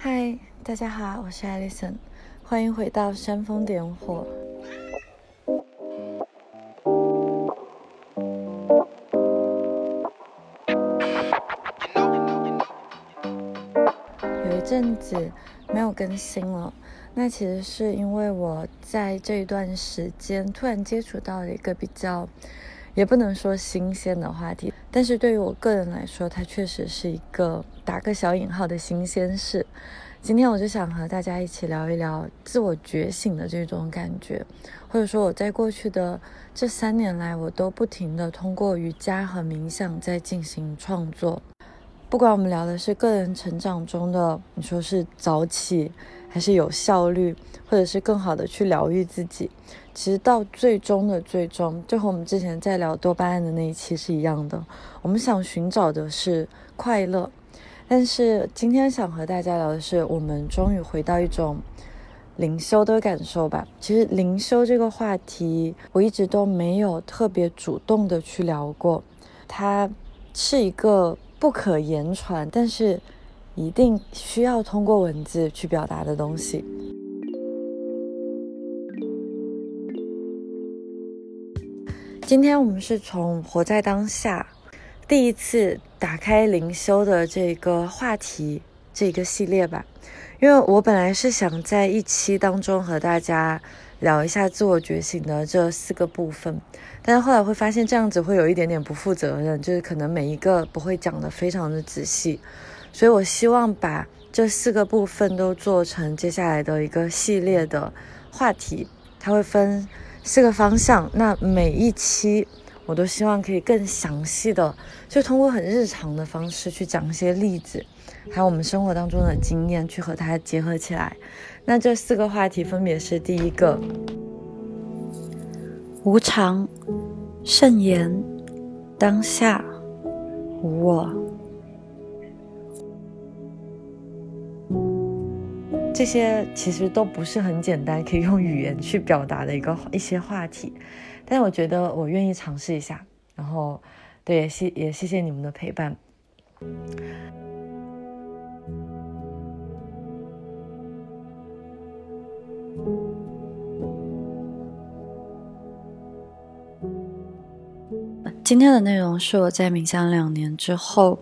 嗨，大家好，我是艾丽森，欢迎回到煽风点火。有一阵子没有更新了，那其实是因为我在这一段时间突然接触到了一个比较，也不能说新鲜的话题，但是对于我个人来说，它确实是一个打个小引号的新鲜事。今天我就想和大家一起聊一聊自我觉醒的这种感觉，或者说我在过去的这三年来，我都不停的通过瑜伽和冥想在进行创作。不管我们聊的是个人成长中的，你说是早起，还是有效率，或者是更好的去疗愈自己，其实到最终的最终，就和我们之前在聊多巴胺的那一期是一样的。我们想寻找的是快乐，但是今天想和大家聊的是，我们终于回到一种灵修的感受吧。其实灵修这个话题，我一直都没有特别主动的去聊过，它是一个。不可言传，但是一定需要通过文字去表达的东西。今天我们是从活在当下第一次打开灵修的这个话题这个系列吧，因为我本来是想在一期当中和大家。聊一下自我觉醒的这四个部分，但是后来会发现这样子会有一点点不负责任，就是可能每一个不会讲的非常的仔细，所以我希望把这四个部分都做成接下来的一个系列的话题，它会分四个方向，那每一期我都希望可以更详细的，就通过很日常的方式去讲一些例子，还有我们生活当中的经验去和它结合起来。那这四个话题分别是：第一个，无常、圣言、当下、无我。这些其实都不是很简单，可以用语言去表达的一个一些话题，但是我觉得我愿意尝试一下。然后，对，也谢也谢谢你们的陪伴。今天的内容是我在冥想两年之后，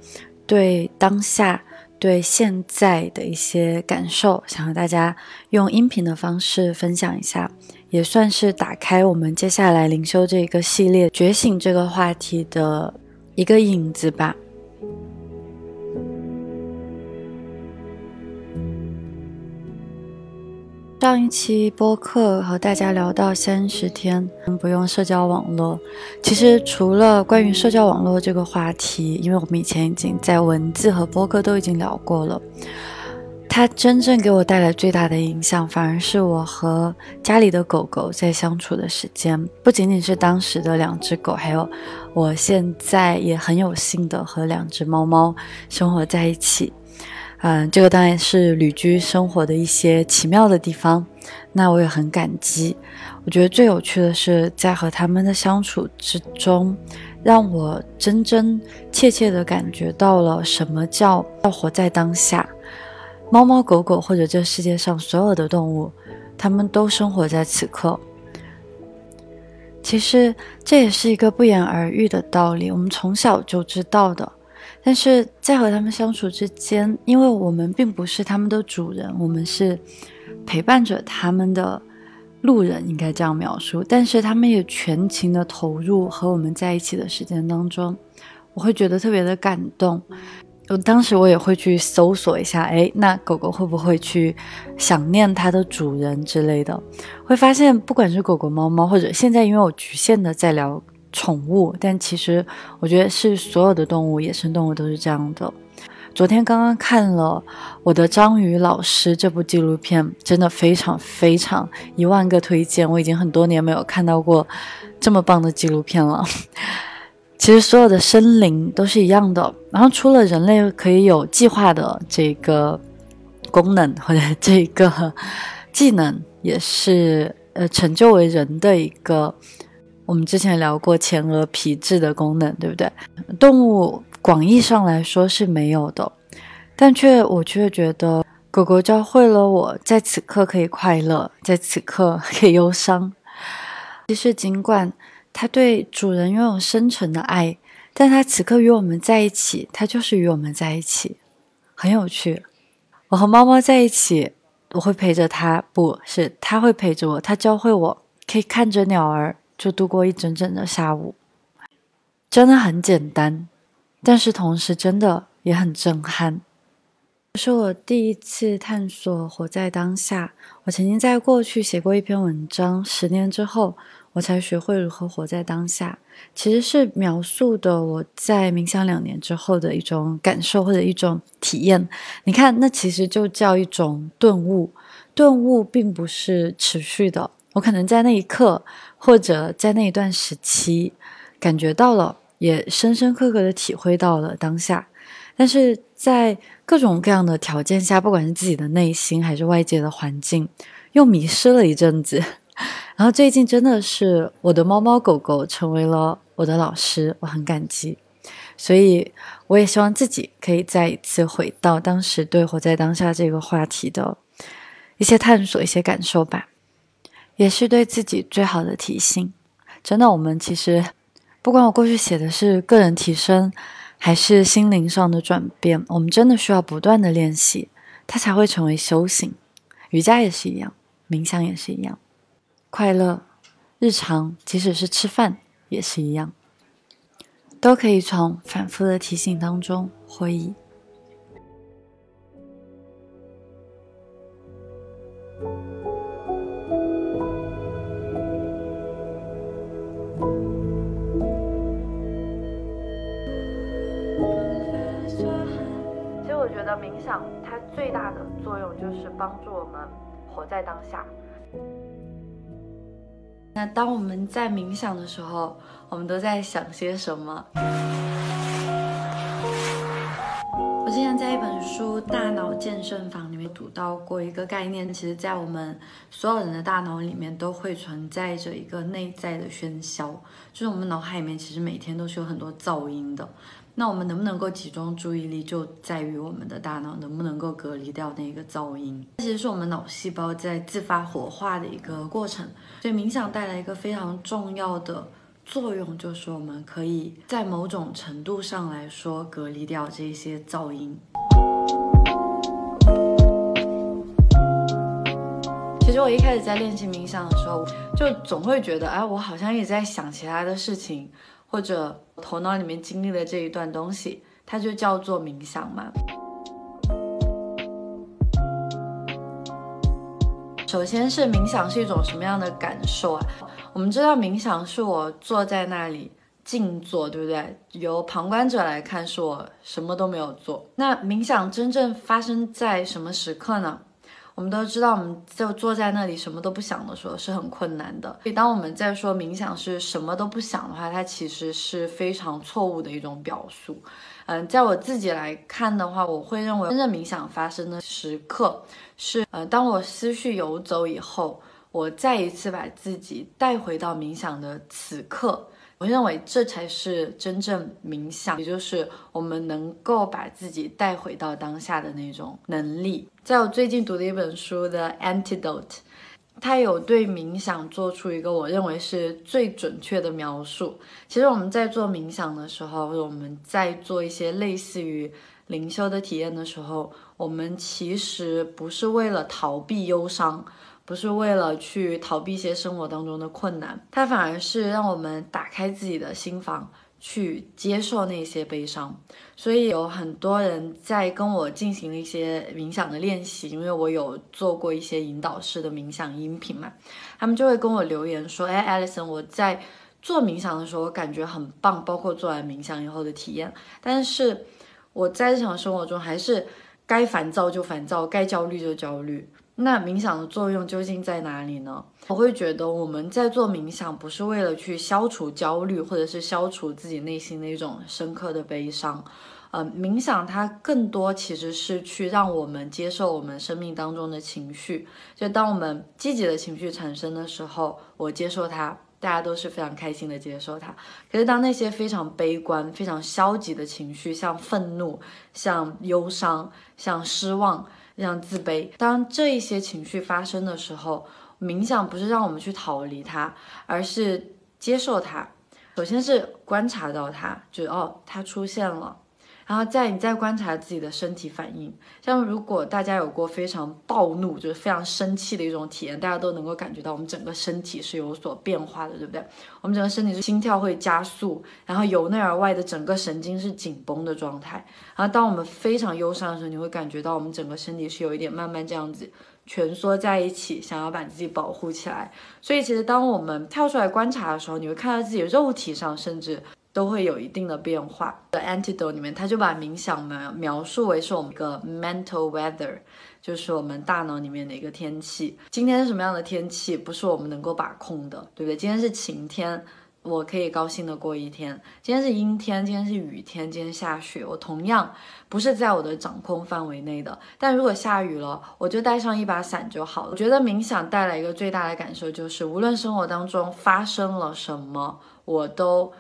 对当下、对现在的一些感受，想和大家用音频的方式分享一下，也算是打开我们接下来灵修这一个系列觉醒这个话题的一个影子吧。上一期播客和大家聊到三十天不用社交网络，其实除了关于社交网络这个话题，因为我们以前已经在文字和播客都已经聊过了，它真正给我带来最大的影响，反而是我和家里的狗狗在相处的时间，不仅仅是当时的两只狗，还有我现在也很有幸的和两只猫猫生活在一起。嗯，这个当然是旅居生活的一些奇妙的地方，那我也很感激。我觉得最有趣的是在和他们的相处之中，让我真真切切的感觉到了什么叫要活在当下。猫猫狗狗或者这世界上所有的动物，它们都生活在此刻。其实这也是一个不言而喻的道理，我们从小就知道的。但是在和他们相处之间，因为我们并不是他们的主人，我们是陪伴着他们的路人，应该这样描述。但是他们也全情的投入和我们在一起的时间当中，我会觉得特别的感动。我当时我也会去搜索一下，哎，那狗狗会不会去想念它的主人之类的？会发现，不管是狗狗、猫猫，或者现在因为我局限的在聊。宠物，但其实我觉得是所有的动物，野生动物都是这样的。昨天刚刚看了我的章鱼老师这部纪录片，真的非常非常一万个推荐。我已经很多年没有看到过这么棒的纪录片了。其实所有的生灵都是一样的，然后除了人类可以有计划的这个功能或者这个技能，也是呃成就为人的一个。我们之前聊过前额皮质的功能，对不对？动物广义上来说是没有的，但却我却觉得狗狗教会了我在此刻可以快乐，在此刻可以忧伤。其实，尽管它对主人拥有深沉的爱，但它此刻与我们在一起，它就是与我们在一起，很有趣。我和猫猫在一起，我会陪着它，不是它会陪着我。它教会我可以看着鸟儿就度过一整整的下午，真的很简单，但是同时真的也很震撼。是我第一次探索活在当下。我曾经在过去写过一篇文章，十年之后我才学会如何活在当下。其实是描述的我在冥想两年之后的一种感受或者一种体验。你看，那其实就叫一种顿悟。顿悟并不是持续的，我可能在那一刻或者在那一段时期感觉到了，也深深刻刻的体会到了当下。但是在各种各样的条件下，不管是自己的内心还是外界的环境，又迷失了一阵子。然后最近真的是我的猫猫狗狗成为了我的老师，我很感激。所以我也希望自己可以再一次回到当时对活在当下这个话题的一些探索、一些感受吧，也是对自己最好的提醒。真的，我们其实不管我过去写的是个人提升。还是心灵上的转变，我们真的需要不断的练习，它才会成为修行。瑜伽也是一样，冥想也是一样，快乐日常，即使是吃饭也是一样，都可以从反复的提醒当中获益。觉得冥想它最大的作用就是帮助我们活在当下。那当我们在冥想的时候，我们都在想些什么？之前在一本书《大脑健身房》里面读到过一个概念，其实，在我们所有人的大脑里面都会存在着一个内在的喧嚣，就是我们脑海里面其实每天都是有很多噪音的。那我们能不能够集中注意力，就在于我们的大脑能不能够隔离掉那个噪音。其实是我们脑细胞在自发活化的一个过程。所以冥想带来一个非常重要的作用，就是我们可以在某种程度上来说隔离掉这些噪音。其实我一开始在练习冥想的时候，就总会觉得，哎，我好像一直在想其他的事情。或者头脑里面经历的这一段东西，它就叫做冥想嘛。首先是冥想是一种什么样的感受啊？我们知道冥想是我坐在那里静坐，对不对？由旁观者来看，是我什么都没有做。那冥想真正发生在什么时刻呢？我们都知道，我们就坐在那里什么都不想的时候是很困难的。所以，当我们在说冥想是什么都不想的话，它其实是非常错误的一种表述。嗯，在我自己来看的话，我会认为真正冥想发生的时刻是，呃，当我思绪游走以后，我再一次把自己带回到冥想的此刻。我认为这才是真正冥想，也就是我们能够把自己带回到当下的那种能力。在我最近读的一本书的《Antidote》，它有对冥想做出一个我认为是最准确的描述。其实我们在做冥想的时候，我们在做一些类似于灵修的体验的时候，我们其实不是为了逃避忧伤。不是为了去逃避一些生活当中的困难，它反而是让我们打开自己的心房，去接受那些悲伤。所以有很多人在跟我进行了一些冥想的练习，因为我有做过一些引导式的冥想音频嘛，他们就会跟我留言说：“哎，Alison，我在做冥想的时候，我感觉很棒，包括做完冥想以后的体验。但是我在日常生活中还是该烦躁就烦躁，该焦虑就焦虑。”那冥想的作用究竟在哪里呢？我会觉得我们在做冥想，不是为了去消除焦虑，或者是消除自己内心的一种深刻的悲伤。呃，冥想它更多其实是去让我们接受我们生命当中的情绪。就当我们积极的情绪产生的时候，我接受它，大家都是非常开心的接受它。可是当那些非常悲观、非常消极的情绪，像愤怒、像忧伤、像失望。让自卑。当这一些情绪发生的时候，冥想不是让我们去逃离它，而是接受它。首先是观察到它，就哦，它出现了。然后再你再观察自己的身体反应，像如果大家有过非常暴怒，就是非常生气的一种体验，大家都能够感觉到我们整个身体是有所变化的，对不对？我们整个身体是心跳会加速，然后由内而外的整个神经是紧绷的状态。然后当我们非常忧伤的时候，你会感觉到我们整个身体是有一点慢慢这样子蜷缩在一起，想要把自己保护起来。所以其实当我们跳出来观察的时候，你会看到自己肉体上甚至。都会有一定的变化。的 Antidote 里面，他就把冥想描描述为是我们一个 mental weather，就是我们大脑里面的一个天气。今天是什么样的天气，不是我们能够把控的，对不对？今天是晴天，我可以高兴的过一天；今天是阴天，今天是雨天，今天下雪，我同样不是在我的掌控范围内的。但如果下雨了，我就带上一把伞就好了。我觉得冥想带来一个最大的感受就是，无论生活当中发生了什么，我都。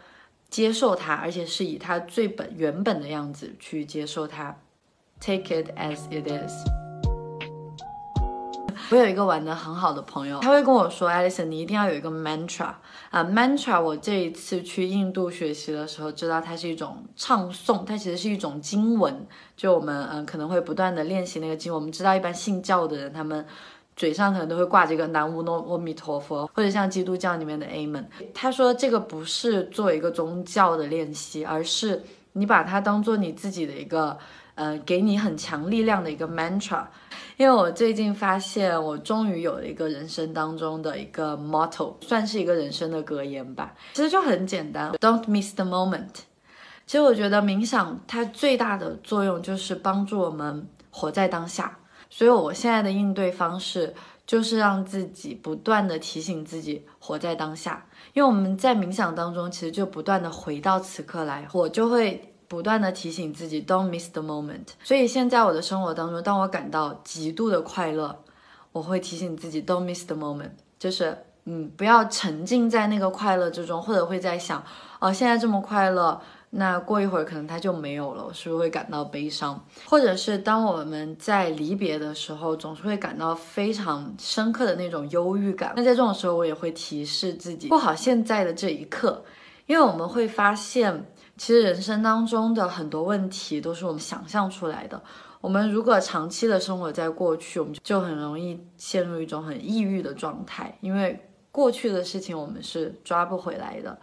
接受它，而且是以它最本原本的样子去接受它，take it as it is。我有一个玩的很好的朋友，他会跟我说，Alison，你一定要有一个 mantra 啊，mantra。我这一次去印度学习的时候，知道它是一种唱诵，它其实是一种经文，就我们嗯可能会不断的练习那个经文。我们知道一般信教的人，他们。嘴上可能都会挂着一个南无阿弥陀佛，或者像基督教里面的 Amen。他说这个不是做一个宗教的练习，而是你把它当做你自己的一个，呃，给你很强力量的一个 mantra。因为我最近发现，我终于有了一个人生当中的一个 motto，算是一个人生的格言吧。其实就很简单，Don't miss the moment。其实我觉得冥想它最大的作用就是帮助我们活在当下。所以，我现在的应对方式就是让自己不断的提醒自己活在当下，因为我们在冥想当中，其实就不断的回到此刻来，我就会不断的提醒自己，don't miss the moment。所以，现在我的生活当中，当我感到极度的快乐，我会提醒自己，don't miss the moment，就是嗯，不要沉浸在那个快乐之中，或者会在想，哦，现在这么快乐。那过一会儿可能它就没有了，我是不是会感到悲伤？或者是当我们在离别的时候，总是会感到非常深刻的那种忧郁感。那在这种时候，我也会提示自己过好现在的这一刻，因为我们会发现，其实人生当中的很多问题都是我们想象出来的。我们如果长期的生活在过去，我们就很容易陷入一种很抑郁的状态，因为过去的事情我们是抓不回来的。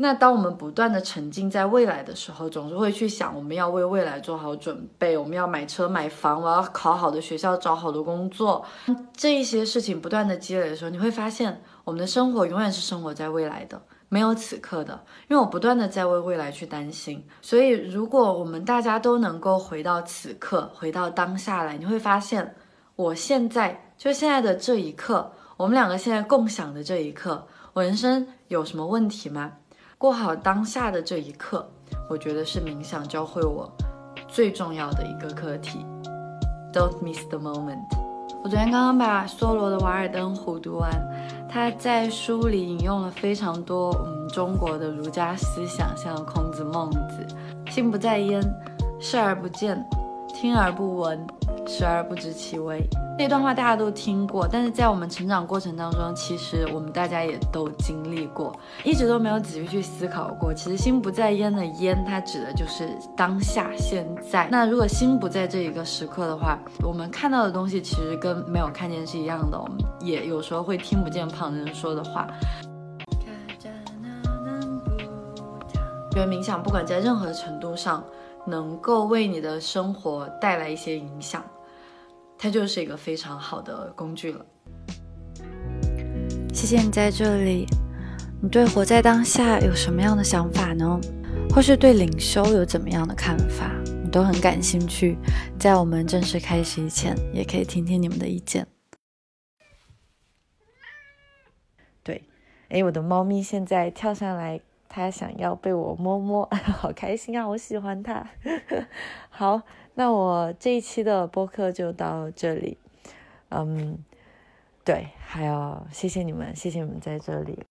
那当我们不断的沉浸在未来的时候，总是会去想我们要为未来做好准备，我们要买车买房，我要考好的学校，找好的工作，这一些事情不断的积累的时候，你会发现我们的生活永远是生活在未来的，没有此刻的，因为我不断的在为未来去担心。所以，如果我们大家都能够回到此刻，回到当下来，你会发现，我现在就现在的这一刻，我们两个现在共享的这一刻，我人生有什么问题吗？过好当下的这一刻，我觉得是冥想教会我最重要的一个课题。Don't miss the moment。我昨天刚刚把梭罗的《瓦尔登湖》读完，他在书里引用了非常多嗯中国的儒家思想，像孔子、孟子，心不在焉，视而不见，听而不闻。食而不知其微，这段话大家都听过，但是在我们成长过程当中，其实我们大家也都经历过，一直都没有仔细去思考过。其实心不在焉的焉，它指的就是当下现在。那如果心不在这一个时刻的话，我们看到的东西其实跟没有看见是一样的，我们也有时候会听不见旁人说的话。觉得冥想不管在任何程度上，能够为你的生活带来一些影响。它就是一个非常好的工具了。谢谢你在这里。你对活在当下有什么样的想法呢？或是对领修有怎么样的看法？你都很感兴趣。在我们正式开始以前，也可以听听你们的意见。对，哎，我的猫咪现在跳上来，他想要被我摸摸，好开心啊！我喜欢它。好。那我这一期的播客就到这里，嗯，对，还有谢谢你们，谢谢你们在这里。